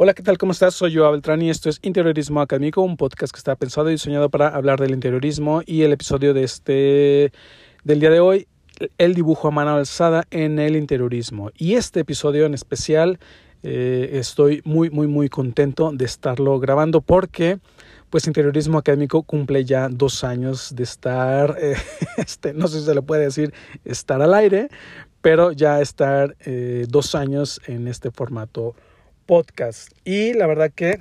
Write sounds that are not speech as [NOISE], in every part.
Hola, ¿qué tal? ¿Cómo estás? Soy yo, Beltrán, y esto es Interiorismo Académico, un podcast que está pensado y diseñado para hablar del interiorismo y el episodio de este del día de hoy, el dibujo a mano alzada en el interiorismo. Y este episodio en especial eh, estoy muy, muy, muy contento de estarlo grabando porque pues interiorismo académico cumple ya dos años de estar, eh, [LAUGHS] este, no sé si se le puede decir estar al aire, pero ya estar eh, dos años en este formato podcast. Y la verdad que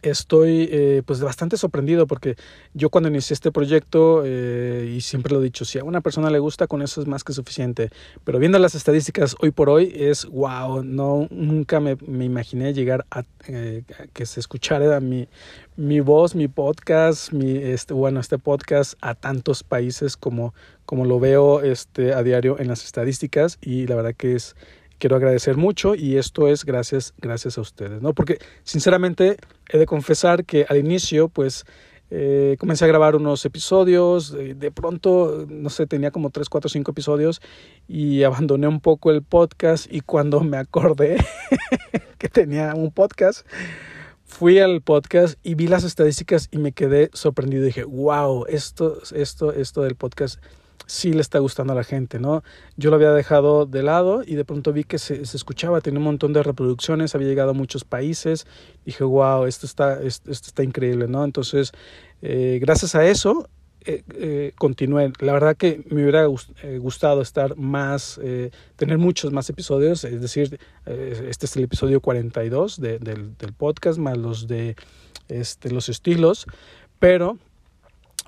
estoy eh, pues bastante sorprendido porque yo cuando inicié este proyecto eh, y siempre lo he dicho si a una persona le gusta con eso es más que suficiente pero viendo las estadísticas hoy por hoy es wow no nunca me, imaginé llegar a eh, que se escuchara mi, mi voz mi podcast mi este bueno este podcast a tantos países como como lo veo este a diario en las estadísticas y la verdad que es quiero agradecer mucho y esto es gracias, gracias a ustedes, ¿no? Porque sinceramente he de confesar que al inicio, pues, eh, comencé a grabar unos episodios, de pronto, no sé, tenía como 3, 4, 5 episodios y abandoné un poco el podcast y cuando me acordé [LAUGHS] que tenía un podcast, fui al podcast y vi las estadísticas y me quedé sorprendido. Dije, wow, esto, esto, esto del podcast sí le está gustando a la gente, ¿no? Yo lo había dejado de lado y de pronto vi que se, escuchaba, tenía un montón de reproducciones, había llegado a muchos países, dije, wow, esto está, esto, está increíble, ¿no? Entonces, eh, gracias a eso, eh, eh, continué. La verdad que me hubiera eh, gustado estar más, eh, tener muchos más episodios, es decir, este es el episodio 42 de, del, del podcast, más los de este, los estilos, pero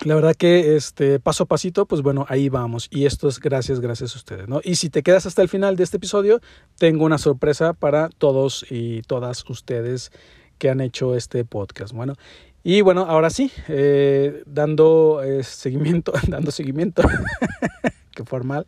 la verdad que este paso a pasito, pues bueno, ahí vamos. Y esto es gracias, gracias a ustedes, ¿no? Y si te quedas hasta el final de este episodio, tengo una sorpresa para todos y todas ustedes que han hecho este podcast. Bueno, y bueno, ahora sí, eh, dando eh, seguimiento, [LAUGHS] dando seguimiento, [LAUGHS] qué formal.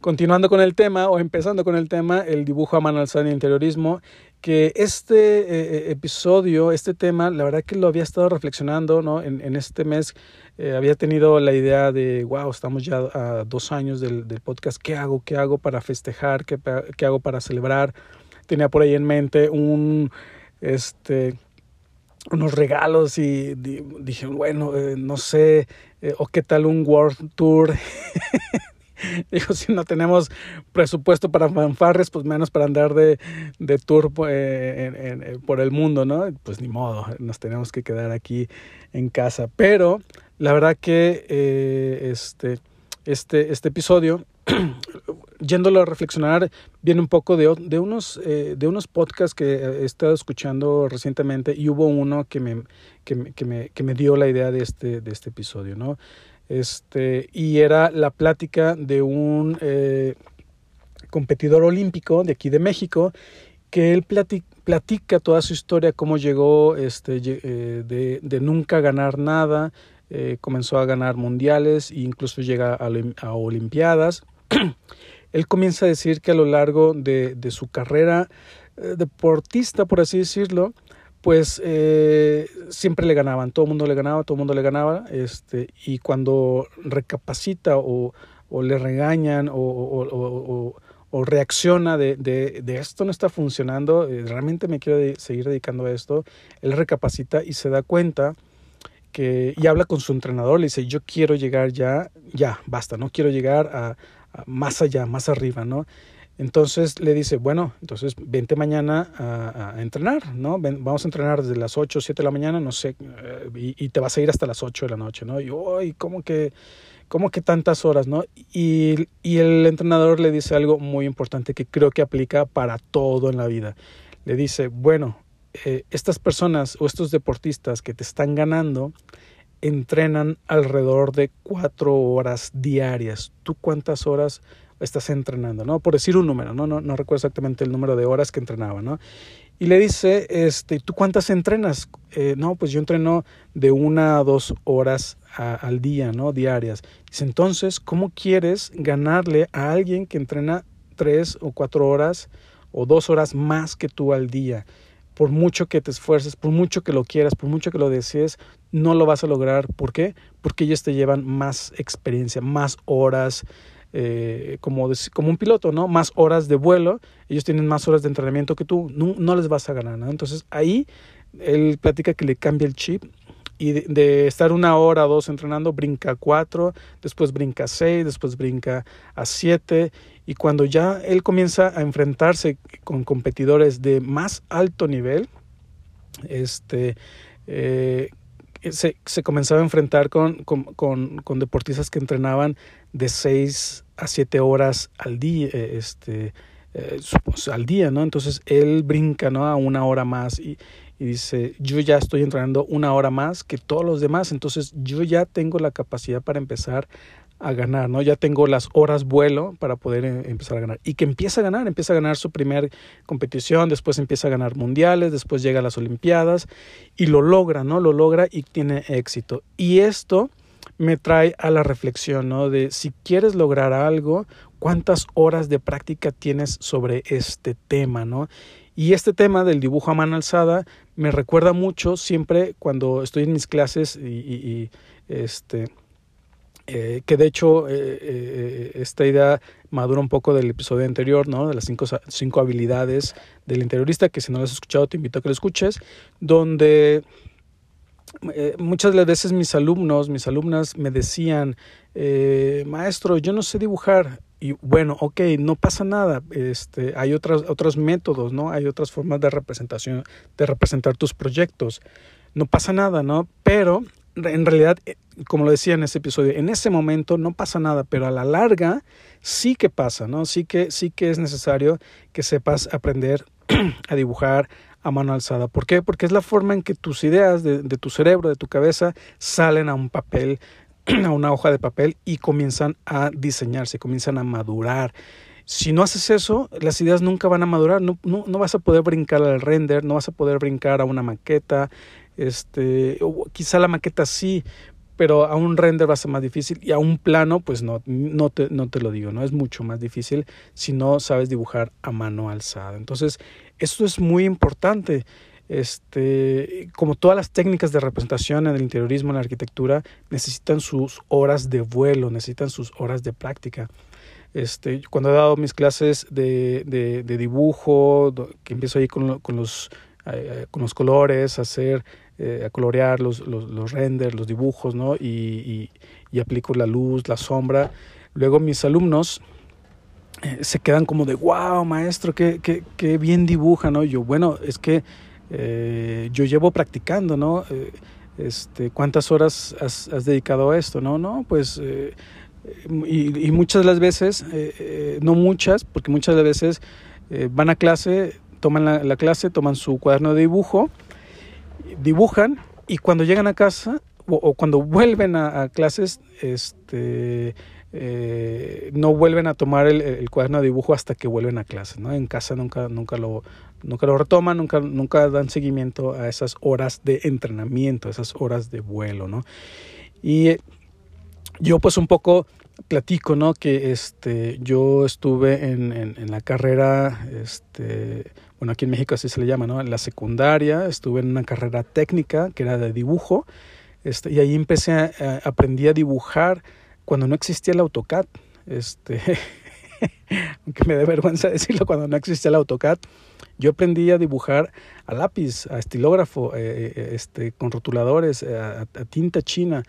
Continuando con el tema o empezando con el tema, el dibujo a mano alzada en el interiorismo, que este eh, episodio, este tema, la verdad que lo había estado reflexionando, ¿no? En este mes eh, había tenido la idea de, wow, estamos ya a dos años del, del podcast, ¿qué hago? ¿Qué hago para festejar? ¿Qué, ¿Qué hago para celebrar? Tenía por ahí en mente un, este, unos regalos y dije, bueno, eh, no sé, eh, o qué tal un World Tour [LAUGHS] Digo, si no tenemos presupuesto para fanfarres, pues menos para andar de, de tour por el mundo, ¿no? Pues ni modo, nos tenemos que quedar aquí en casa. Pero la verdad que eh, este, este, este episodio, [CLEARS THROAT] yéndolo a reflexionar, viene un poco de, de, unos, eh, de unos podcasts que he estado escuchando recientemente y hubo uno que me, que, que me, que me dio la idea de este, de este episodio, ¿no? Este, y era la plática de un eh, competidor olímpico de aquí de México que él platica, platica toda su historia, cómo llegó este, eh, de, de, nunca ganar nada, eh, comenzó a ganar mundiales e incluso llega a, Olimpiadas. [CLEARS THROAT] él comienza a decir que a lo largo de, su carrera eh, deportista, por así decirlo, pues eh, siempre le ganaban, todo el mundo le ganaba, todo el mundo le ganaba, este, y cuando recapacita o, le regañan o, reacciona de, esto no está funcionando, realmente me quiero seguir dedicando a esto, él recapacita y se da cuenta y habla con su entrenador, le dice, yo quiero llegar ya, ya, basta, no quiero llegar a, más allá, más arriba, ¿no? Entonces le dice, bueno, entonces vente mañana a, entrenar, ¿no? Vamos a entrenar desde las 8 o 7 de la mañana, no sé, eh, y, y, te vas a ir hasta las 8 de la noche, ¿no? Y, uy, ¿cómo que, cómo que tantas horas, no? Y, y el entrenador le dice algo muy importante que creo que aplica para todo en la vida. Le dice, bueno, eh, estas personas o estos deportistas que te están ganando entrenan alrededor de cuatro horas diarias. ¿Tú cuántas horas estás entrenando, ¿no? Por decir un número, ¿no? No, no recuerdo exactamente el número de horas que entrenaba, ¿no? Y le dice, este, ¿tú cuántas entrenas? Eh, no, pues yo entreno de una a dos horas al día, ¿no? Diarias. Entonces, ¿cómo quieres ganarle a alguien que entrena tres o cuatro horas o dos horas más que tú al día? Por mucho que te esfuerces, por mucho que lo quieras, por mucho que lo desees, no lo vas a lograr. ¿Por qué? Porque ellos te llevan más experiencia, más horas, eh, como, como un piloto, ¿no? Más horas de vuelo, ellos tienen más horas de entrenamiento que tú, no, les vas a ganar. Entonces ahí él platica que le cambia el chip y de, estar una hora o dos entrenando, brinca a cuatro, después brinca a seis, después brinca a siete, y cuando ya él comienza a enfrentarse con competidores de más alto nivel, este, eh, se, comenzaba a enfrentar con, con, con, deportistas que entrenaban de 6 a 7 horas al día, eh, este, eh, al día, ¿no? Entonces él brinca, ¿no? A una hora más y, y dice, yo ya estoy entrenando una hora más que todos los demás, entonces yo ya tengo la capacidad para empezar a ganar, ¿no? Ya tengo las horas vuelo para poder eh, empezar a ganar. Y que empieza a ganar, empieza a ganar su primer competición, después empieza a ganar mundiales, después llega a las Olimpiadas y lo logra, ¿no? Lo logra y tiene éxito. Y esto me trae a la reflexión, ¿no? De si quieres lograr algo, cuántas horas de práctica tienes sobre este tema, ¿no? Y este tema del dibujo a mano alzada me recuerda mucho siempre cuando estoy en mis clases y, y este eh, que de hecho eh, eh, esta idea madura un poco del episodio anterior, ¿no? De las cinco, cinco habilidades del interiorista, que si no lo has escuchado te invito a que lo escuches, donde muchas de veces mis alumnos, mis alumnas me decían, maestro, yo no sé dibujar. Y bueno, ok, no pasa nada. Este, hay otras, otros métodos, ¿no? Hay otras formas de representación, de representar tus proyectos. No pasa nada, ¿no? Pero en realidad, eh, como lo decía en ese episodio, en ese momento no pasa nada, pero a la larga sí que pasa, ¿no? Sí que, sí que es necesario que sepas aprender [CLEARS THROAT] a dibujar a mano alzada. ¿Por qué? Porque es la forma en que tus ideas de, tu cerebro, de tu cabeza, salen a un papel, [CLEARS THROAT] a una hoja de papel y comienzan a diseñarse, comienzan a madurar. Si no haces eso, las ideas nunca van a madurar, no, no, vas a poder brincar al render, no vas a poder brincar a una maqueta, este, quizá la maqueta sí, pero a un render va a ser más difícil y a un plano pues no, no, te, no te lo digo, no es mucho más difícil si no sabes dibujar a mano alzada. Entonces, esto es muy importante. Este, como todas las técnicas de representación en el interiorismo, en la arquitectura, necesitan sus horas de vuelo, necesitan sus horas de práctica. Este, cuando he dado mis clases de, de, de dibujo, que empiezo ahí con, con los eh, con los colores, hacer, eh, a colorear los, los, los, renders, los dibujos, ¿no? Y, y, aplico la luz, la sombra. Luego mis alumnos eh, se quedan como de, wow, maestro, qué, qué, qué bien dibuja, ¿no? yo, bueno, es que yo llevo practicando, ¿no? este, ¿Cuántas horas has, has, dedicado a esto? No, no, pues... Y, y, muchas de las veces, no muchas, porque muchas de las veces van a clase, toman la, clase, toman su cuaderno de dibujo, dibujan y cuando llegan a casa o, cuando vuelven a, clases, este, eh, no vuelven a tomar el, cuaderno de dibujo hasta que vuelven a clase, ¿no? En casa nunca, nunca, lo, nunca lo retoman, nunca, nunca dan seguimiento a esas horas de entrenamiento, esas horas de vuelo, ¿no? Y yo pues un poco platico, ¿no? Que este, yo estuve en, en, en la carrera, este, bueno, aquí en México así se le llama, ¿no? En la secundaria estuve en una carrera técnica que era de dibujo, este, y ahí empecé a, aprendí a dibujar cuando no existía el AutoCAD, este, [LAUGHS] aunque me dé vergüenza decirlo, cuando no existía el AutoCAD, yo aprendí a dibujar a lápiz, a estilógrafo, eh, eh, este, con rotuladores, eh, a, a, tinta china.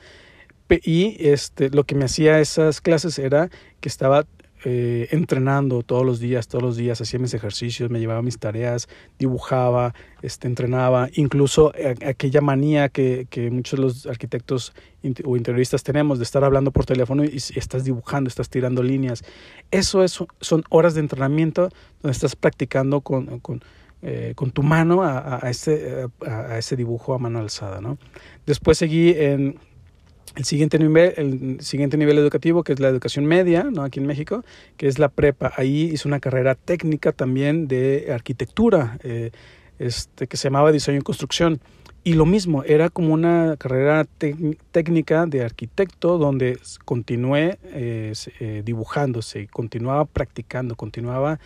Y este, lo que me hacía esas clases era que estaba eh, entrenando todos los días, todos los días, hacía mis ejercicios, me llevaba mis tareas, dibujaba, este, entrenaba, incluso aquella manía que, que muchos de los arquitectos o interioristas tenemos de estar hablando por teléfono y, estás dibujando, estás tirando líneas. Eso es, son horas de entrenamiento donde estás practicando con, con, eh, con tu mano a, ese, a, ese dibujo a mano alzada. ¿no? Después seguí en el siguiente nivel, el siguiente nivel educativo, que es la educación media, ¿no? aquí en México, que es la prepa. Ahí hice una carrera técnica también de arquitectura, eh, este, que se llamaba diseño y construcción. Y lo mismo, era como una carrera técnica de arquitecto donde continué eh, eh, dibujándose, continuaba practicando, continuaba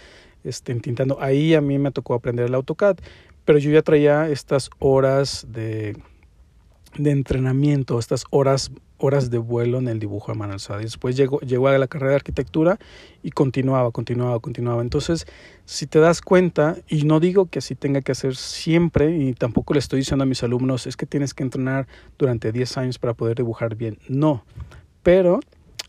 este, intentando. Ahí a mí me tocó aprender el AutoCAD, pero yo ya traía estas horas de de entrenamiento, estas horas horas de vuelo en el dibujo mano alzada. Y después llegó, llegó a la carrera de arquitectura y continuaba, continuaba, continuaba. Entonces, si te das cuenta, y no digo que así tenga que hacer siempre, y tampoco le estoy diciendo a mis alumnos, es que tienes que entrenar durante 10 años para poder dibujar bien. No, pero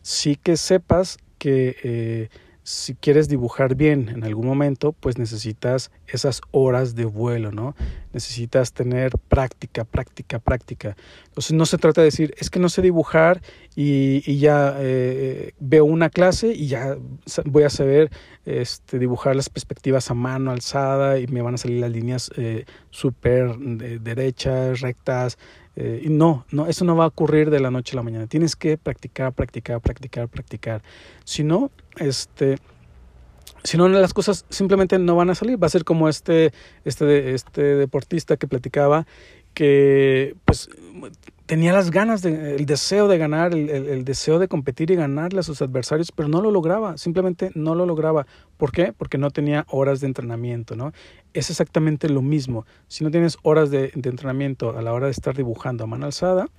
sí que sepas que... Eh, si quieres dibujar bien en algún momento, pues necesitas esas horas de vuelo, ¿no? Necesitas tener práctica, práctica, práctica. Entonces no se trata de decir, es que no sé dibujar y, ya eh, veo una clase y ya voy a saber este, dibujar las perspectivas a mano alzada y me van a salir las líneas eh, súper derechas, rectas, eh, no, no, eso no va a ocurrir de la noche a la mañana. Tienes que practicar, practicar, practicar, practicar. Si no, este, si no, las cosas simplemente no van a salir. Va a ser como este, este, este deportista que platicaba que pues tenía las ganas, de, el deseo de ganar, el, el, deseo de competir y ganarle a sus adversarios, pero no lo lograba, simplemente no lo lograba. ¿Por qué? Porque no tenía horas de entrenamiento, ¿no? Es exactamente lo mismo. Si no tienes horas de, entrenamiento a la hora de estar dibujando a mano alzada,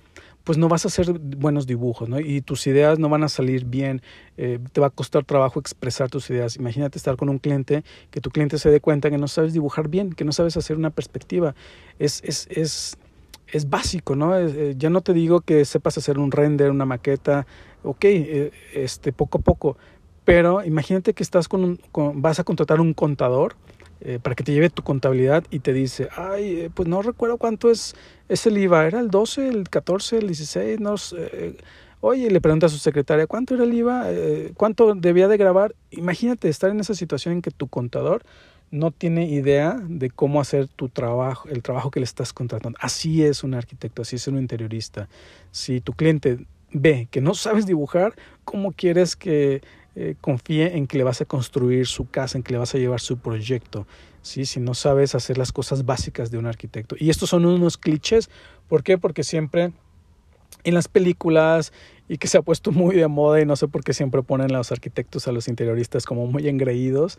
pues no vas a hacer buenos dibujos, ¿no? Y tus ideas no van a salir bien, eh, te va a costar trabajo expresar tus ideas. Imagínate estar con un cliente, que tu cliente se dé cuenta que no sabes dibujar bien, que no sabes hacer una perspectiva. Es, es, es, es básico, ¿no? Eh, ya no te digo que sepas hacer un render, una maqueta, ok, eh, este, poco a poco, pero imagínate que estás con, un, con vas a contratar un contador eh, para que te lleve tu contabilidad y te dice, ay, eh, pues no recuerdo cuánto es, es el IVA, era el 12, el 14, el 16, no sé. Oye, le pregunta a su secretaria, ¿cuánto era el IVA? ¿Cuánto debía de grabar? Imagínate estar en esa situación en que tu contador no tiene idea de cómo hacer tu trabajo, el trabajo que le estás contratando. Así es un arquitecto, así es un interiorista. Si tu cliente ve que no sabes dibujar, ¿cómo quieres que eh, confíe en que le vas a construir su casa, en que le vas a llevar su proyecto, ¿sí? si no sabes hacer las cosas básicas de un arquitecto. Y estos son unos clichés, ¿por qué? Porque siempre en las películas y que se ha puesto muy de moda y no sé por qué siempre ponen a los arquitectos, a los interioristas como muy engreídos,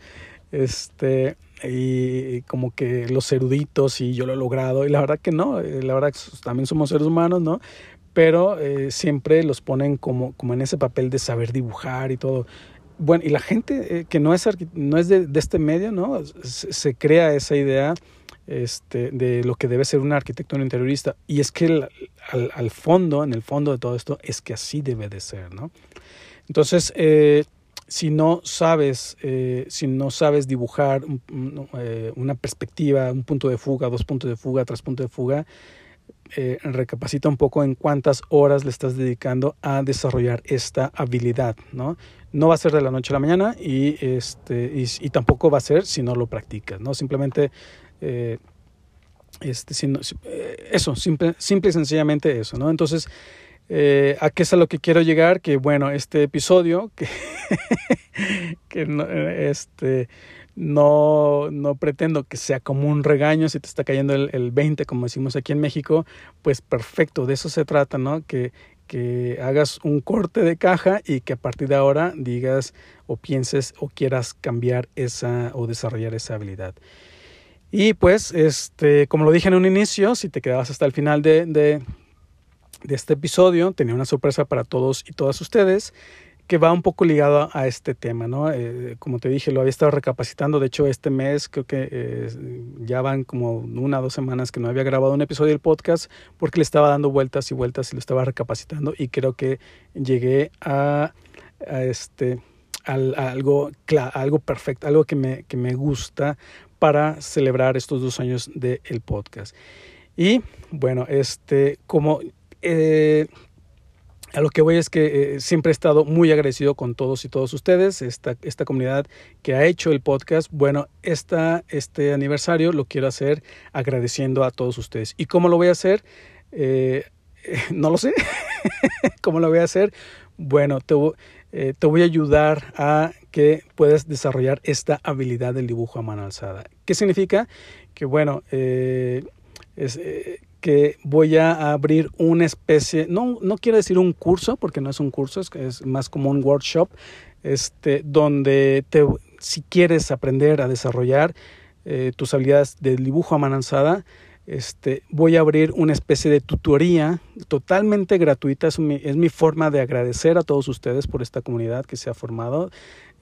este, y como que los eruditos y yo lo he logrado, y la verdad que no, eh, la verdad que también somos seres humanos, ¿no? pero eh, siempre los ponen como, como en ese papel de saber dibujar y todo. Bueno, y la gente eh, que no es, no es de, este medio, ¿no? Se, crea esa idea este, de lo que debe ser un arquitecto, un interiorista. Y es que al, al, fondo, en el fondo de todo esto, es que así debe de ser, ¿no? Entonces, eh, si no sabes, si no sabes dibujar una perspectiva, un punto de fuga, dos puntos de fuga, tres puntos de fuga, eh, recapacita un poco en cuántas horas le estás dedicando a desarrollar esta habilidad, ¿no? No va a ser de la noche a la mañana y, este, y, tampoco va a ser si no lo practicas, ¿no? Simplemente, eh, este, eh, eso, simple, simple y sencillamente eso, ¿no? Entonces, ¿a qué es a lo que quiero llegar? Que bueno, este episodio, [LAUGHS] que, que no, este no, no pretendo que sea como un regaño si te está cayendo el, el 20, como decimos aquí en México, pues perfecto, de eso se trata, ¿no? Que, que hagas un corte de caja y que a partir de ahora digas o pienses o quieras cambiar esa o desarrollar esa habilidad. Y pues, este, como lo dije en un inicio, si te quedabas hasta el final de, de, de este episodio, tenía una sorpresa para todos y todas ustedes que va un poco ligado a este tema, ¿no? Eh, como te dije, lo había estado recapacitando, de hecho este mes creo que eh, ya van como una o dos semanas que no había grabado un episodio del podcast porque le estaba dando vueltas y vueltas y lo estaba recapacitando y creo que llegué a, a este, a, algo, algo perfecto, algo que me, que me gusta para celebrar estos dos años del podcast. Y bueno, este, como... Eh, a lo que voy es que eh, siempre he estado muy agradecido con todos y todos ustedes, esta, esta comunidad que ha hecho el podcast. Bueno, esta, este aniversario lo quiero hacer agradeciendo a todos ustedes. ¿Y cómo lo voy a hacer? Eh, [LAUGHS] no lo sé. [LAUGHS] ¿Cómo lo voy a hacer? Bueno, te, eh, te, voy a ayudar a que puedas desarrollar esta habilidad del dibujo a mano alzada. ¿Qué significa? Que bueno, es que voy a abrir una especie, no, no quiero decir un curso, porque no es un curso, es, es más como un workshop, este, donde te, si quieres aprender a desarrollar eh, tus habilidades de dibujo a mano este, voy a abrir una especie de tutoría totalmente gratuita. Es mi, es mi forma de agradecer a todos ustedes por esta comunidad que se ha formado.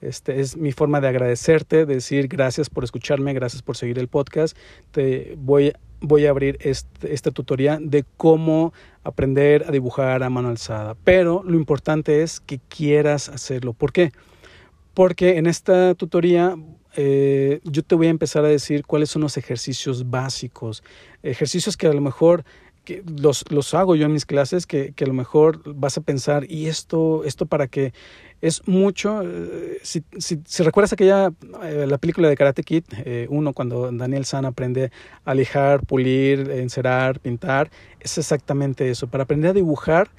Este, es mi forma de agradecerte, de decir gracias por escucharme, gracias por seguir el podcast. Te voy, voy a abrir este, esta tutoría de cómo aprender a dibujar a mano alzada. Pero lo importante es que quieras hacerlo. ¿Por qué? Porque en esta tutoría eh, yo te voy a empezar a decir cuáles son los ejercicios básicos, ejercicios que a lo mejor que los, los hago yo en mis clases, que, que, a lo mejor vas a pensar, ¿y esto, esto para qué? Es mucho, eh, si, si, recuerdas aquella, eh, la película de Karate Kid, uno cuando Daniel San aprende a lijar, pulir, encerar, pintar, es exactamente eso. Para aprender a dibujar,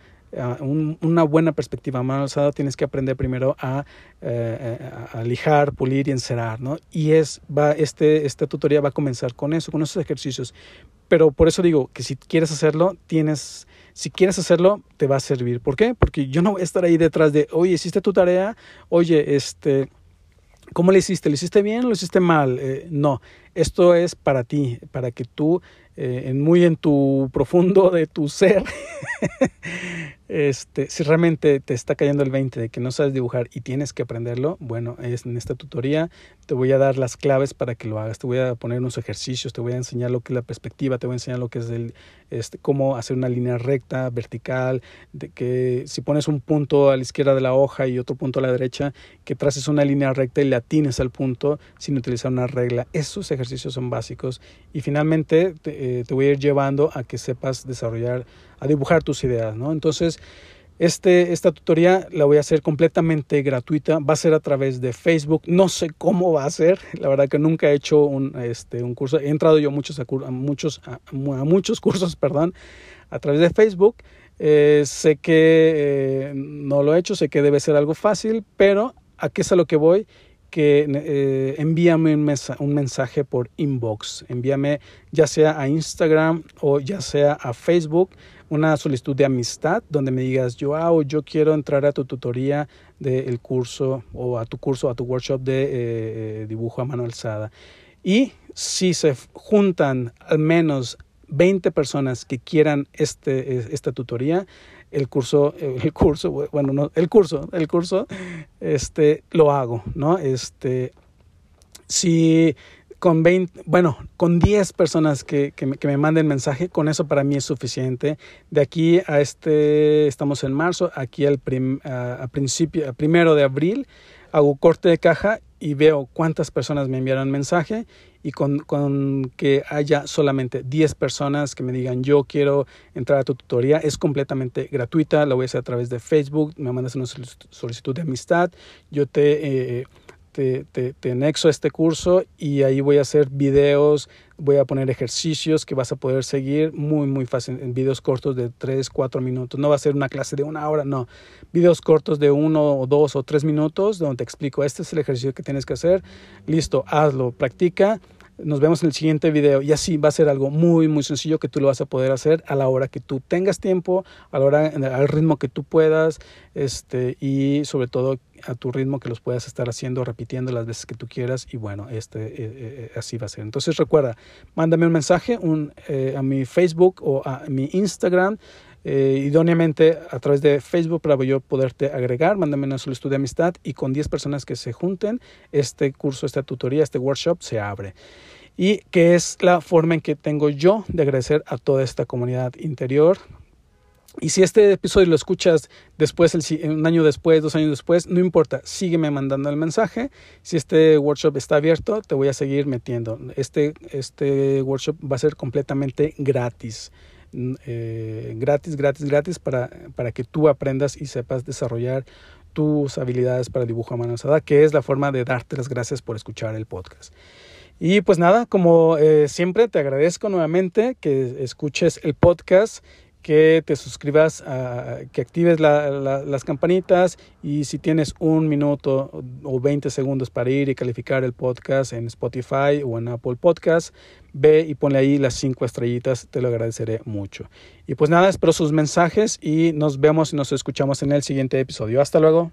una buena perspectiva mano alzada tienes que aprender primero a, eh, a, lijar, pulir y encerar, ¿no? Y es, va, este, esta tutoría va a comenzar con eso, con esos ejercicios. Pero por eso digo que si quieres hacerlo, tienes, si quieres hacerlo, te va a servir. ¿Por qué? Porque yo no voy a estar ahí detrás de, oye, hiciste tu tarea, oye, este, ¿cómo le hiciste? ¿Lo hiciste bien o lo hiciste mal? Eh, no, esto es para ti, para que tú, eh, muy en tu profundo de tu ser, [LAUGHS] Este, si realmente te está cayendo el 20 de que no sabes dibujar y tienes que aprenderlo, bueno, es en esta tutoría. Te voy a dar las claves para que lo hagas, te voy a poner unos ejercicios, te voy a enseñar lo que es la perspectiva, te voy a enseñar lo que es el, este, cómo hacer una línea recta, vertical, de que si pones un punto a la izquierda de la hoja y otro punto a la derecha, que traces una línea recta y le atines al punto sin utilizar una regla. Esos ejercicios son básicos. Y finalmente te, eh, te voy a ir llevando a que sepas desarrollar, a dibujar tus ideas, ¿no? Entonces, este, esta tutoría la voy a hacer completamente gratuita, va a ser a través de Facebook, no sé cómo va a ser, [LAUGHS] la verdad que nunca he hecho un, este, un curso, he entrado yo muchos, a, muchos, a, muchos [LAUGHS] cursos perdón, a través de Facebook, eh, sé que eh, no lo he hecho, sé que debe ser algo fácil, pero ¿a qué es a lo que voy? que eh, envíame un, un, mensaje por inbox, envíame ya sea a Instagram o ya sea a Facebook una solicitud de amistad donde me digas, yo, ah, yo quiero entrar a tu tutoría del curso o a tu curso, a tu workshop de eh, dibujo a mano alzada. Y si se juntan al menos 20 personas que quieran este, esta tutoría, el curso, el curso, bueno, no, el curso, el curso, este, lo hago, ¿no? Este, si con 20, bueno, con 10 personas que, que, me, que, me, manden mensaje, con eso para mí es suficiente. De aquí a este, estamos en marzo, aquí al a, principio, a primero de abril, hago corte de caja y veo cuántas personas me enviaron mensaje y con, con, que haya solamente 10 personas que me digan yo quiero entrar a tu tutoría, es completamente gratuita, la voy a hacer a través de Facebook, me mandas una solicitud de amistad, yo te... Eh, te, te, te anexo a este curso y ahí voy a hacer videos, voy a poner ejercicios que vas a poder seguir muy, muy fácil, en videos cortos de 3, 4 minutos. No va a ser una clase de una hora, no. Videos cortos de 1 o 2 o 3 minutos donde te explico, este es el ejercicio que tienes que hacer. Listo, hazlo, practica nos vemos en el siguiente video y así va a ser algo muy muy sencillo que tú lo vas a poder hacer a la hora que tú tengas tiempo, a la hora al ritmo que tú puedas, este y sobre todo a tu ritmo que los puedas estar haciendo, repitiendo las veces que tú quieras y bueno, este eh, eh, así va a ser. Entonces recuerda, mándame un mensaje eh, a mi Facebook o a mi Instagram eh, idóneamente a través de Facebook para yo poderte agregar, mándame una solicitud de amistad y con 10 personas que se junten, este curso, esta tutoría, este workshop se abre. Y que es la forma en que tengo yo de agradecer a toda esta comunidad interior. Y si este episodio lo escuchas después, un año después, dos años después, no importa, sígueme mandando el mensaje. Si este workshop está abierto, te voy a seguir metiendo. Este, este workshop va a ser completamente gratis. Eh, gratis, gratis, gratis para, para que tú aprendas y sepas desarrollar tus habilidades para dibujo a mano alzada, que es la forma de darte las gracias por escuchar el podcast. Y pues nada, como eh, siempre, te agradezco nuevamente que escuches el podcast que te suscribas, a, que actives las campanitas y si tienes un minuto o 20 segundos para ir y calificar el podcast en Spotify o en Apple Podcast, ve y ponle ahí las cinco estrellitas, te lo agradeceré mucho. Y pues nada, espero sus mensajes y nos vemos y nos escuchamos en el siguiente episodio. Hasta luego.